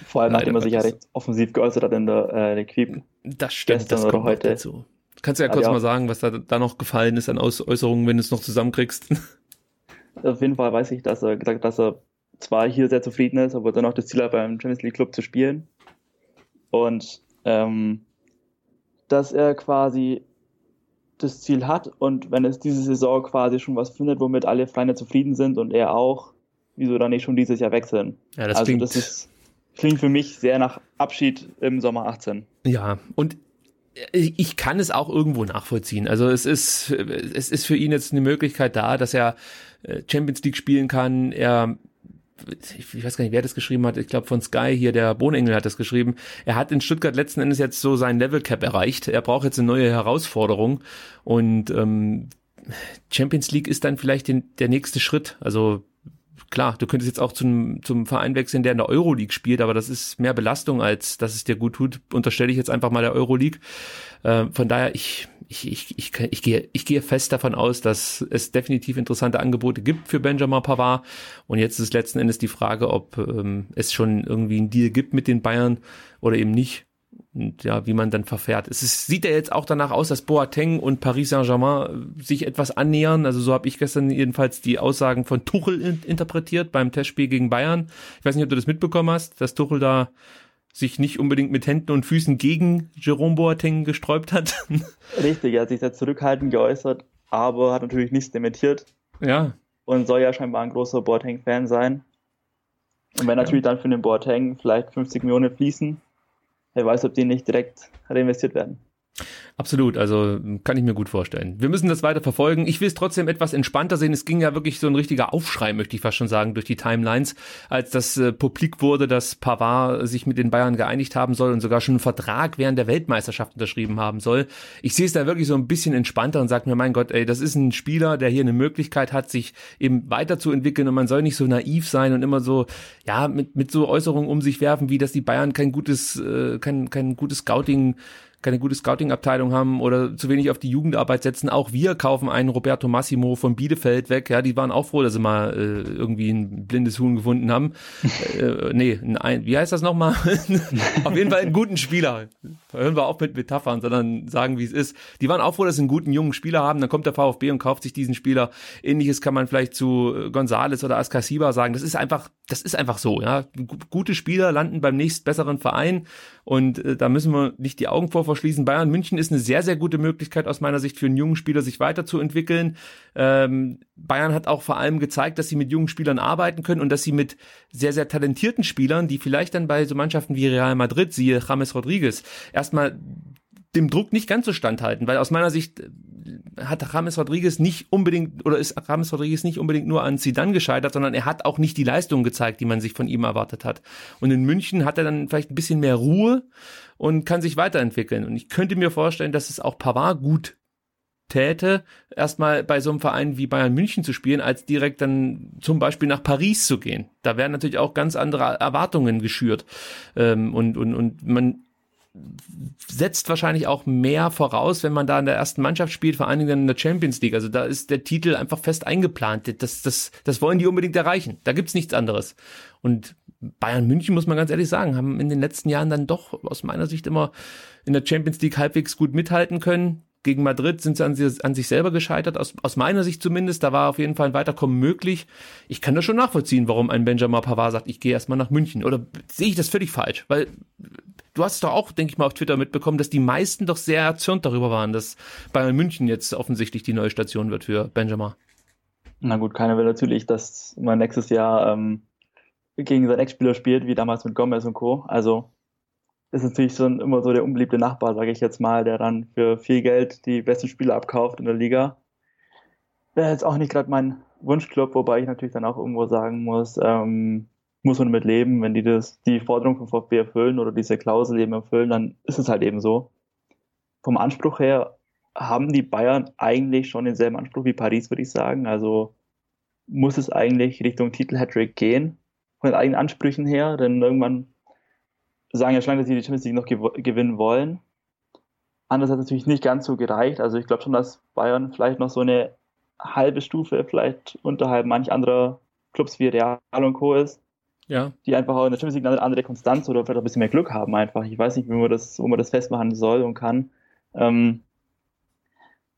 Vor allem, nachdem er sich ja recht offensiv geäußert hat in der äh, Equipe. Das stimmt, Gestern das kommt heute. dazu. Kannst du ja kurz ja. mal sagen, was da, da noch gefallen ist an Äußerungen, wenn du es noch zusammenkriegst? Auf jeden Fall weiß ich, dass er gesagt hat, dass er zwar hier sehr zufrieden ist, aber dann auch das Ziel hat, beim Champions League Club zu spielen. Und ähm, dass er quasi das Ziel hat und wenn es diese Saison quasi schon was findet, womit alle Vereine zufrieden sind und er auch, wieso dann nicht schon dieses Jahr wechseln? Ja, das also klingt, das ist klingt für mich sehr nach Abschied im Sommer 18. Ja, und ich kann es auch irgendwo nachvollziehen. Also es ist, es ist für ihn jetzt eine Möglichkeit da, dass er äh, Champions League spielen kann. Er, ich weiß gar nicht, wer das geschrieben hat. Ich glaube von Sky hier, der Bohnengel hat das geschrieben. Er hat in Stuttgart letzten Endes jetzt so sein Level Cap erreicht. Er braucht jetzt eine neue Herausforderung und ähm, Champions League ist dann vielleicht den, der nächste Schritt. Also klar, du könntest jetzt auch zum, zum Verein wechseln, der in der Euroleague spielt, aber das ist mehr Belastung, als dass es dir gut tut. Unterstelle ich jetzt einfach mal der Euroleague. Äh, von daher, ich, ich, ich, ich, ich, gehe, ich gehe fest davon aus, dass es definitiv interessante Angebote gibt für Benjamin Pavard. Und jetzt ist letzten Endes die Frage, ob ähm, es schon irgendwie einen Deal gibt mit den Bayern oder eben nicht. Und ja, wie man dann verfährt. Es ist, sieht ja jetzt auch danach aus, dass Boateng und Paris Saint-Germain sich etwas annähern. Also so habe ich gestern jedenfalls die Aussagen von Tuchel in, interpretiert beim Testspiel gegen Bayern. Ich weiß nicht, ob du das mitbekommen hast, dass Tuchel da sich nicht unbedingt mit Händen und Füßen gegen Jerome Boateng gesträubt hat. Richtig, er hat sich sehr zurückhaltend geäußert, aber hat natürlich nichts dementiert. Ja. Und soll ja scheinbar ein großer Boateng-Fan sein. Und wenn natürlich dann für den Boateng vielleicht 50 Millionen fließen, wer weiß, ob die nicht direkt reinvestiert werden. Absolut, also kann ich mir gut vorstellen. Wir müssen das weiter verfolgen. Ich will es trotzdem etwas entspannter sehen. Es ging ja wirklich so ein richtiger Aufschrei, möchte ich fast schon sagen, durch die Timelines, als das äh, publik wurde, dass Pavard sich mit den Bayern geeinigt haben soll und sogar schon einen Vertrag während der Weltmeisterschaft unterschrieben haben soll. Ich sehe es da wirklich so ein bisschen entspannter und sage mir, mein Gott, ey, das ist ein Spieler, der hier eine Möglichkeit hat, sich eben weiterzuentwickeln und man soll nicht so naiv sein und immer so, ja, mit, mit so Äußerungen um sich werfen, wie dass die Bayern kein gutes, äh, kein, kein gutes Scouting keine gute Scouting-Abteilung haben oder zu wenig auf die Jugendarbeit setzen. Auch wir kaufen einen Roberto Massimo von Bielefeld weg. Ja, die waren auch froh, dass sie mal äh, irgendwie ein blindes Huhn gefunden haben. äh, nee, ein, wie heißt das nochmal? auf jeden Fall einen guten Spieler. Hören wir auf mit Metaphern, sondern sagen, wie es ist. Die waren auch froh, dass sie einen guten jungen Spieler haben. Dann kommt der VfB und kauft sich diesen Spieler. Ähnliches kann man vielleicht zu Gonzales oder Askasiba sagen. Das ist einfach, das ist einfach so. Ja, gute Spieler landen beim nächstbesseren Verein und äh, da müssen wir nicht die Augen vor verschließen. Bayern München ist eine sehr, sehr gute Möglichkeit aus meiner Sicht für einen jungen Spieler, sich weiterzuentwickeln. Ähm, Bayern hat auch vor allem gezeigt, dass sie mit jungen Spielern arbeiten können und dass sie mit sehr, sehr talentierten Spielern, die vielleicht dann bei so Mannschaften wie Real Madrid, siehe James Rodriguez, erstmal dem Druck nicht ganz so standhalten, weil aus meiner Sicht äh, hat James Rodriguez nicht unbedingt oder ist James Rodriguez nicht unbedingt nur an Zidane gescheitert, sondern er hat auch nicht die Leistung gezeigt, die man sich von ihm erwartet hat. Und in München hat er dann vielleicht ein bisschen mehr Ruhe und kann sich weiterentwickeln. Und ich könnte mir vorstellen, dass es auch Pavard gut täte, erstmal bei so einem Verein wie Bayern München zu spielen, als direkt dann zum Beispiel nach Paris zu gehen. Da werden natürlich auch ganz andere Erwartungen geschürt. Ähm, und, und, und man setzt wahrscheinlich auch mehr voraus, wenn man da in der ersten Mannschaft spielt, vor allen Dingen in der Champions League. Also da ist der Titel einfach fest eingeplant. Das, das, das wollen die unbedingt erreichen. Da gibt's nichts anderes. Und Bayern München, muss man ganz ehrlich sagen, haben in den letzten Jahren dann doch aus meiner Sicht immer in der Champions League halbwegs gut mithalten können. Gegen Madrid sind sie an, sie an, sich selber gescheitert, aus, aus meiner Sicht zumindest. Da war auf jeden Fall ein Weiterkommen möglich. Ich kann das schon nachvollziehen, warum ein Benjamin Pavard sagt, ich gehe erstmal nach München. Oder sehe ich das völlig falsch? Weil du hast doch auch, denke ich mal, auf Twitter mitbekommen, dass die meisten doch sehr erzürnt darüber waren, dass Bayern München jetzt offensichtlich die neue Station wird für Benjamin. Na gut, keiner will natürlich, dass man nächstes Jahr ähm, gegen seinen Ex-Spieler spielt, wie damals mit Gomez und Co. Also ist natürlich schon immer so der unbeliebte Nachbar, sage ich jetzt mal, der dann für viel Geld die besten Spieler abkauft in der Liga. Wäre jetzt auch nicht gerade mein Wunschclub, wobei ich natürlich dann auch irgendwo sagen muss, ähm, muss man damit leben, wenn die das, die Forderung vom VfB erfüllen oder diese Klausel eben erfüllen, dann ist es halt eben so. Vom Anspruch her haben die Bayern eigentlich schon denselben Anspruch wie Paris, würde ich sagen. Also muss es eigentlich Richtung Titel-Hattrick gehen, von den eigenen Ansprüchen her, denn irgendwann sagen ja schon lange, dass sie die Champions League noch gew gewinnen wollen. Anders hat es natürlich nicht ganz so gereicht. Also ich glaube schon, dass Bayern vielleicht noch so eine halbe Stufe vielleicht unterhalb manch anderer Clubs wie Real und Co. ist ja. die einfach auch in der Champions League eine andere Konstanz oder vielleicht ein bisschen mehr Glück haben einfach. Ich weiß nicht, wie man das, wo man das festmachen soll und kann. Ähm,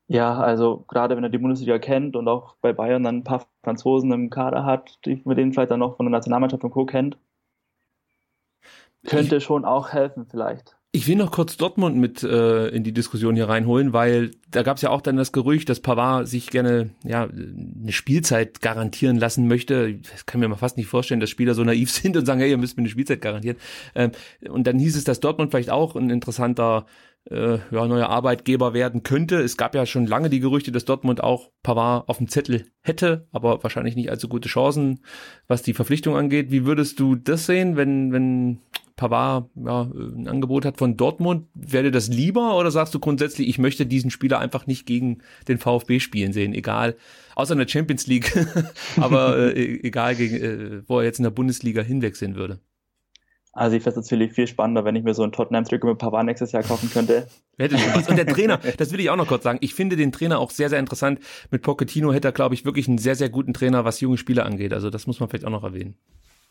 ja, also gerade wenn er die Bundesliga kennt und auch bei Bayern dann ein paar Franzosen im Kader hat, die, mit denen vielleicht dann noch von der Nationalmannschaft und Co. kennt, könnte ich, schon auch helfen vielleicht. Ich will noch kurz Dortmund mit äh, in die Diskussion hier reinholen, weil da gab es ja auch dann das Gerücht, dass Pavard sich gerne ja eine Spielzeit garantieren lassen möchte. Das kann mir mal fast nicht vorstellen, dass Spieler so naiv sind und sagen, hey, ihr müsst mir eine Spielzeit garantieren. Ähm, und dann hieß es, dass Dortmund vielleicht auch ein interessanter äh, ja, neuer Arbeitgeber werden könnte. Es gab ja schon lange die Gerüchte, dass Dortmund auch Pavard auf dem Zettel hätte, aber wahrscheinlich nicht allzu gute Chancen, was die Verpflichtung angeht. Wie würdest du das sehen, wenn, wenn Pavard ja, ein Angebot hat von Dortmund, wäre das lieber oder sagst du grundsätzlich, ich möchte diesen Spieler einfach nicht gegen den VfB spielen sehen, egal, außer in der Champions League, aber äh, e-, egal, gegen, äh, wo er jetzt in der Bundesliga hinwechseln würde? Also ich fände es natürlich viel spannender, wenn ich mir so einen Tottenham-Trikot mit Pavard nächstes Jahr kaufen könnte. Hätte schon was. Und der Trainer, das will ich auch noch kurz sagen. Ich finde den Trainer auch sehr, sehr interessant. Mit Pochettino hätte er, glaube ich, wirklich einen sehr, sehr guten Trainer, was junge Spieler angeht. Also das muss man vielleicht auch noch erwähnen.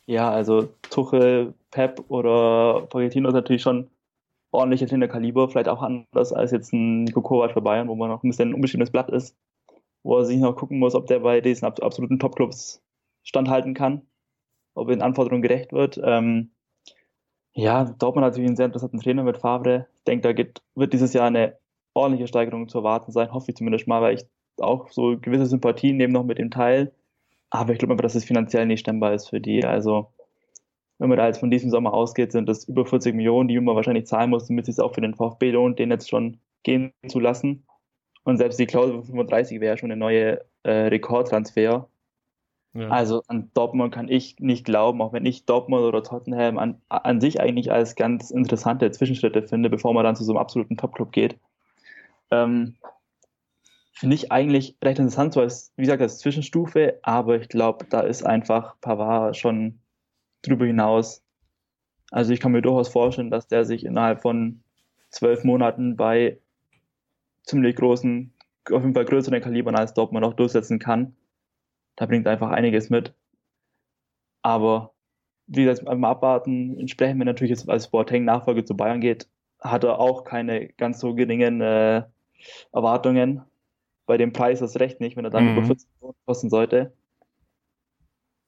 Ja, also Tuchel, Pep oder Pochettino ist natürlich schon ordentliche Trainerkaliber, vielleicht auch anders als jetzt ein Nico Kovac bei Bayern, wo man noch ein bisschen ein unbestimmtes Blatt ist, wo er sich noch gucken muss, ob der bei diesen absoluten Topclubs standhalten kann, ob er den Anforderungen gerecht wird. Ähm, ja, Dortmund hat natürlich einen sehr interessanten Trainer mit Favre. Ich denke, da geht, wird dieses Jahr eine ordentliche Steigerung zu erwarten sein, hoffe ich zumindest mal, weil ich auch so gewisse Sympathien nehme noch mit dem Teil. Aber ich glaube einfach, dass es finanziell nicht stemmbar ist für die. Also, wenn man da jetzt von diesem Sommer ausgeht, sind das über 40 Millionen, die man wahrscheinlich zahlen muss, damit es sich auch für den VfB lohnt, den jetzt schon gehen zu lassen. Und selbst die Klausel 35 wäre schon eine neue äh, Rekordtransfer. Ja. Also an Dortmund kann ich nicht glauben, auch wenn ich Dortmund oder Tottenham an, an sich eigentlich als ganz interessante Zwischenschritte finde, bevor man dann zu so einem absoluten Topclub geht. Ähm, finde ich eigentlich recht interessant, so als, wie gesagt, als Zwischenstufe, aber ich glaube, da ist einfach Pavard schon drüber hinaus. Also ich kann mir durchaus vorstellen, dass der sich innerhalb von zwölf Monaten bei ziemlich großen, auf jeden Fall größeren Kalibern als Dortmund auch durchsetzen kann. Da bringt einfach einiges mit. Aber wie gesagt, beim Abwarten, entsprechend, wenn natürlich jetzt als Boateng Nachfolge zu Bayern geht, hat er auch keine ganz so geringen äh, Erwartungen bei dem Preis ist recht nicht, wenn er dann mhm. über 40 Millionen kosten sollte.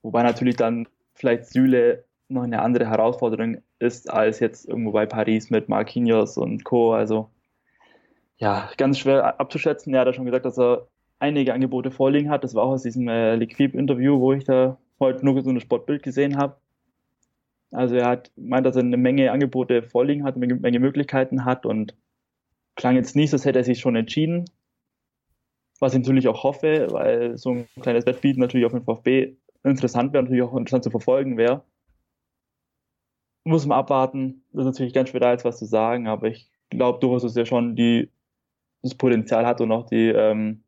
Wobei natürlich dann vielleicht Süle noch eine andere Herausforderung ist als jetzt irgendwo bei Paris mit Marquinhos und Co. Also ja, ganz schwer abzuschätzen. Er hat ja schon gesagt, dass er einige Angebote vorliegen hat. Das war auch aus diesem äh, Liquid-Interview, wo ich da heute nur so ein Sportbild gesehen habe. Also er hat meint, dass er eine Menge Angebote vorliegen hat, eine Menge Möglichkeiten hat und klang jetzt nicht, als hätte er sich schon entschieden was ich natürlich auch hoffe, weil so ein kleines Wettbieten natürlich auf dem VfB interessant wäre, natürlich auch interessant zu verfolgen wäre. Muss man abwarten. Das ist natürlich ganz schwer da jetzt was zu sagen, aber ich glaube durchaus, dass er schon die, das Potenzial hat und auch die, ähm,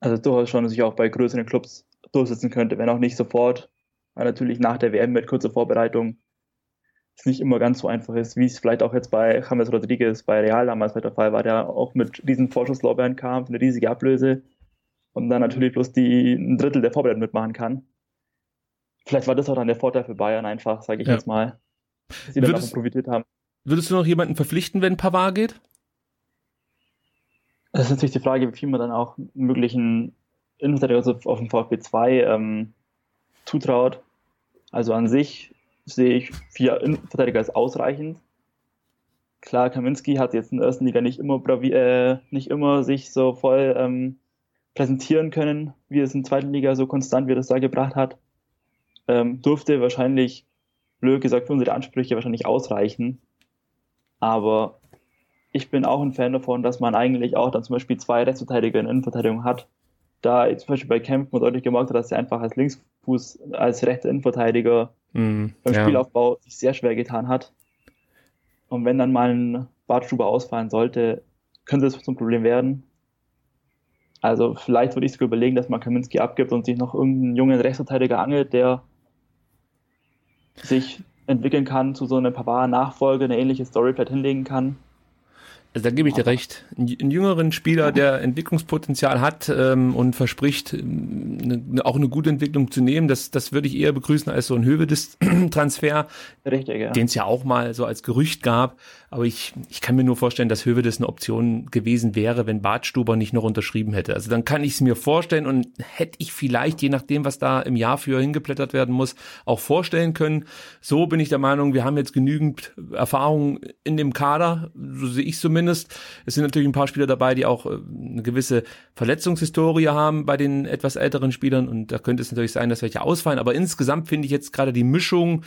also durchaus schon sich auch bei größeren Clubs durchsetzen könnte, wenn auch nicht sofort, weil natürlich nach der WM mit kurzer Vorbereitung es nicht immer ganz so einfach ist, wie es vielleicht auch jetzt bei James Rodriguez bei Real damals der Fall war, der auch mit diesen Vorschusslorbeeren kam, eine riesige Ablöse und dann natürlich bloß die ein Drittel der Vorbereitung mitmachen kann. Vielleicht war das auch dann der Vorteil für Bayern einfach, sage ich ja. jetzt mal, dass sie davon profitiert haben. Würdest du noch jemanden verpflichten, wenn Pavard geht? Das ist natürlich die Frage, wie viel man dann auch möglichen Innenverteidiger auf dem VfB 2 ähm, zutraut. Also an sich sehe ich vier Innenverteidiger als ausreichend. Klar, Kaminski hat jetzt in der ersten Liga nicht immer, äh, nicht immer sich so voll ähm, präsentieren können, wie es in der zweiten Liga so konstant, wie er das da gebracht hat. Ähm, durfte wahrscheinlich, blöd gesagt, für unsere Ansprüche wahrscheinlich ausreichen. Aber ich bin auch ein Fan davon, dass man eigentlich auch dann zum Beispiel zwei Rechtsverteidiger in Innenverteidigung hat. Da zum Beispiel bei Kempf man deutlich gemerkt hat, dass er einfach als Linksfuß, als rechter Innenverteidiger mhm, beim ja. Spielaufbau sich sehr schwer getan hat. Und wenn dann mal ein Bartstuber ausfallen sollte, könnte das zum Problem werden. Also vielleicht würde ich sogar überlegen, dass man Kaminski abgibt und sich noch irgendeinen jungen Rechtsverteidiger angelt, der sich entwickeln kann zu so einem Pavard-Nachfolge, eine ähnliche Story hinlegen kann. Also da gebe ich dir recht. Ein jüngeren Spieler, der Entwicklungspotenzial hat ähm, und verspricht, eine, ähm, auch eine gute Entwicklung zu nehmen, das, das würde ich eher begrüßen als so ein Hövedes-Transfer, ja. den es ja auch mal so als Gerücht gab. Aber ich, ich kann mir nur vorstellen, dass Hövedes eine Option gewesen wäre, wenn Bartstuber nicht noch unterschrieben hätte. Also dann kann ich es mir vorstellen und hätte ich vielleicht, je nachdem, was da im Jahr für hingeplättert werden muss, auch vorstellen können. So bin ich der Meinung, wir haben jetzt genügend Erfahrung in dem Kader, so sehe ich zumindest. Es sind natürlich ein paar Spieler dabei, die auch äh, eine gewisse Verletzungshistorie haben bei den etwas älteren Spielern und da könnte es natürlich sein, dass welche ausfallen. Aber insgesamt finde ich jetzt gerade die Mischung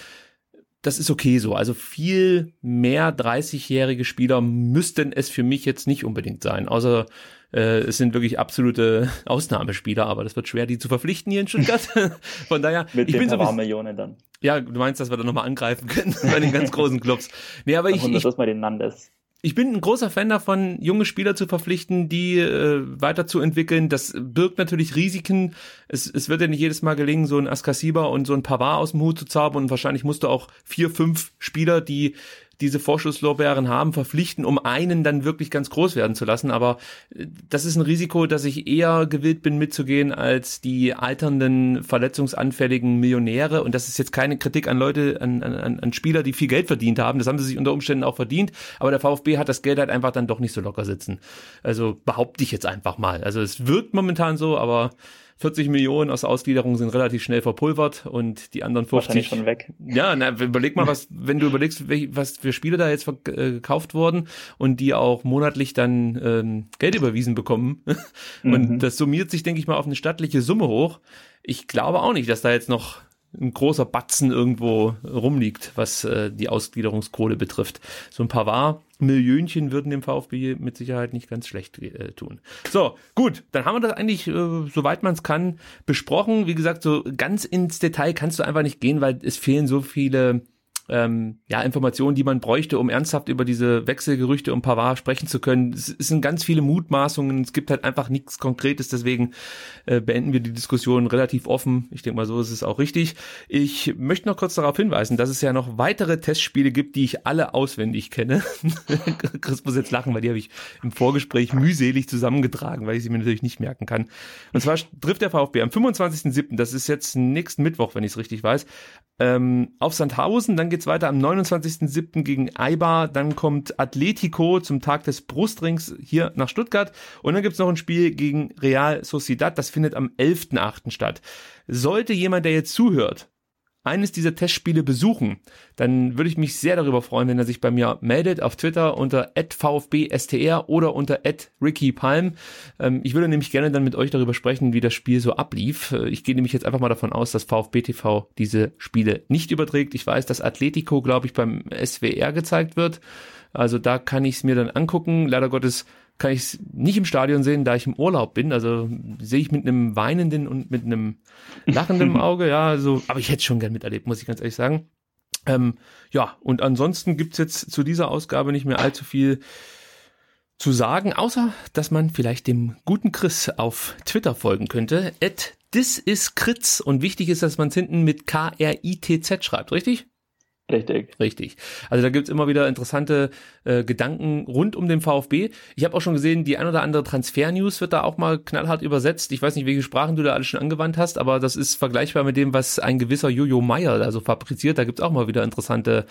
das ist okay so. Also viel mehr 30-jährige Spieler müssten es für mich jetzt nicht unbedingt sein. Außer äh, es sind wirklich absolute Ausnahmespieler, aber das wird schwer, die zu verpflichten hier in Stuttgart. Von daher, Mit ich bin so Millionen dann. Ja, du meinst, dass wir da nochmal angreifen können bei den ganz großen Clubs. Nee, aber ich, ich, mal den Nandes ich bin ein großer Fan davon, junge Spieler zu verpflichten, die äh, weiterzuentwickeln. Das birgt natürlich Risiken. Es, es wird ja nicht jedes Mal gelingen, so ein Askasiba und so ein Pavard aus dem Hut zu zaubern. Und wahrscheinlich musst du auch vier, fünf Spieler, die diese Vorschusslorbeeren haben, verpflichten, um einen dann wirklich ganz groß werden zu lassen. Aber äh, das ist ein Risiko, dass ich eher gewillt bin mitzugehen als die alternden, verletzungsanfälligen Millionäre. Und das ist jetzt keine Kritik an Leute, an, an, an Spieler, die viel Geld verdient haben. Das haben sie sich unter Umständen auch verdient. Aber der VfB hat das Geld halt einfach dann doch nicht so locker sitzen. Also behaupte ich jetzt einfach mal. Also es wirkt momentan so, aber 40 Millionen aus der Ausgliederung sind relativ schnell verpulvert und die anderen 50 Wahrscheinlich schon weg. Ja, na, überleg mal, was, wenn du überlegst, was für Spiele da jetzt äh, gekauft wurden und die auch monatlich dann ähm, Geld überwiesen bekommen. und mhm. das summiert sich, denke ich mal, auf eine stattliche Summe hoch. Ich glaube auch nicht, dass da jetzt noch ein großer Batzen irgendwo rumliegt, was äh, die Ausgliederungskohle betrifft. So ein paar war Millionchen würden dem VfB mit Sicherheit nicht ganz schlecht äh, tun. So, gut, dann haben wir das eigentlich, äh, soweit man es kann, besprochen. Wie gesagt, so ganz ins Detail kannst du einfach nicht gehen, weil es fehlen so viele ähm, ja, Informationen, die man bräuchte, um ernsthaft über diese Wechselgerüchte um Pavard sprechen zu können. Es, es sind ganz viele Mutmaßungen, es gibt halt einfach nichts Konkretes, deswegen äh, beenden wir die Diskussion relativ offen. Ich denke mal, so ist es auch richtig. Ich möchte noch kurz darauf hinweisen, dass es ja noch weitere Testspiele gibt, die ich alle auswendig kenne. Chris muss jetzt lachen, weil die habe ich im Vorgespräch mühselig zusammengetragen, weil ich sie mir natürlich nicht merken kann. Und zwar trifft der VfB am 25.07., das ist jetzt nächsten Mittwoch, wenn ich es richtig weiß, ähm, auf Sandhausen, dann geht's weiter am 29.07. gegen Eibar, dann kommt Atletico zum Tag des Brustrings hier nach Stuttgart und dann gibt's noch ein Spiel gegen Real Sociedad, das findet am 11.08. statt. Sollte jemand, der jetzt zuhört, eines dieser Testspiele besuchen, dann würde ich mich sehr darüber freuen, wenn er sich bei mir meldet auf Twitter unter @vfbstr oder unter @rickypalm. Ähm, ich würde nämlich gerne dann mit euch darüber sprechen, wie das Spiel so ablief. Äh, ich gehe nämlich jetzt einfach mal davon aus, dass VfB TV diese Spiele nicht überträgt. Ich weiß, dass Atletico, glaube ich, beim SWR gezeigt wird. Also da kann ich es mir dann angucken. Leider Gottes kann ich es nicht im Stadion sehen, da ich im Urlaub bin. Also sehe ich mit einem weinenden und mit einem lachenden Auge. Ja, also, aber ich hätte es schon gern miterlebt, muss ich ganz ehrlich sagen. Ähm, ja, und ansonsten gibt's jetzt zu dieser Ausgabe nicht mehr allzu viel zu sagen, außer dass man vielleicht dem guten Chris auf Twitter folgen könnte. At this is Kritz. Und wichtig ist, dass man es hinten mit K-R-I-T-Z schreibt, richtig? Richtig. Richtig. Also da gibt's immer wieder interessante äh, Gedanken rund um den VfB. Ich habe auch schon gesehen, die ein oder andere Transfer-News wird da auch mal knallhart übersetzt. Ich weiß nicht, welche Sprachen du da alles schon angewandt hast, aber das ist vergleichbar mit dem, was ein gewisser Jojo Meyer da so fabriziert. Da gibt's auch mal wieder interessante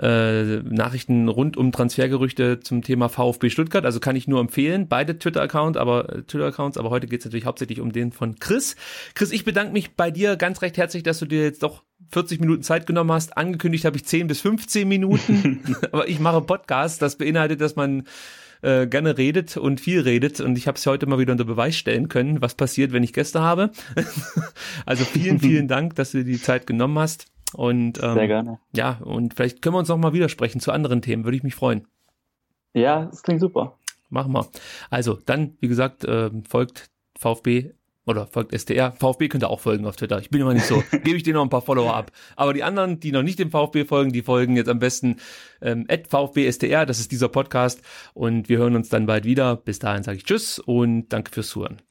äh, Nachrichten rund um Transfergerüchte zum Thema VfB Stuttgart. Also kann ich nur empfehlen, beide Twitter-Account, aber äh, Twitter-Accounts, aber heute geht es natürlich hauptsächlich um den von Chris. Chris, ich bedanke mich bei dir ganz recht herzlich, dass du dir jetzt doch 40 Minuten Zeit genommen hast. Angekündigt habe ich 10 bis 15 Minuten, aber ich mache Podcast. Das beinhaltet, dass man äh, gerne redet und viel redet und ich habe es heute mal wieder unter Beweis stellen können, was passiert, wenn ich Gäste habe. also vielen, vielen Dank, dass du dir die Zeit genommen hast. Und ähm, sehr gerne. Ja, und vielleicht können wir uns noch mal widersprechen zu anderen Themen, würde ich mich freuen. Ja, das klingt super. Machen wir. Also, dann, wie gesagt, äh, folgt VfB oder folgt SDR. VfB könnt ihr auch folgen auf Twitter. Ich bin immer nicht so. Gebe ich dir noch ein paar Follower ab. Aber die anderen, die noch nicht dem VfB folgen, die folgen jetzt am besten ähm, VfB SDR. Das ist dieser Podcast. Und wir hören uns dann bald wieder. Bis dahin sage ich Tschüss und danke fürs Zuhören.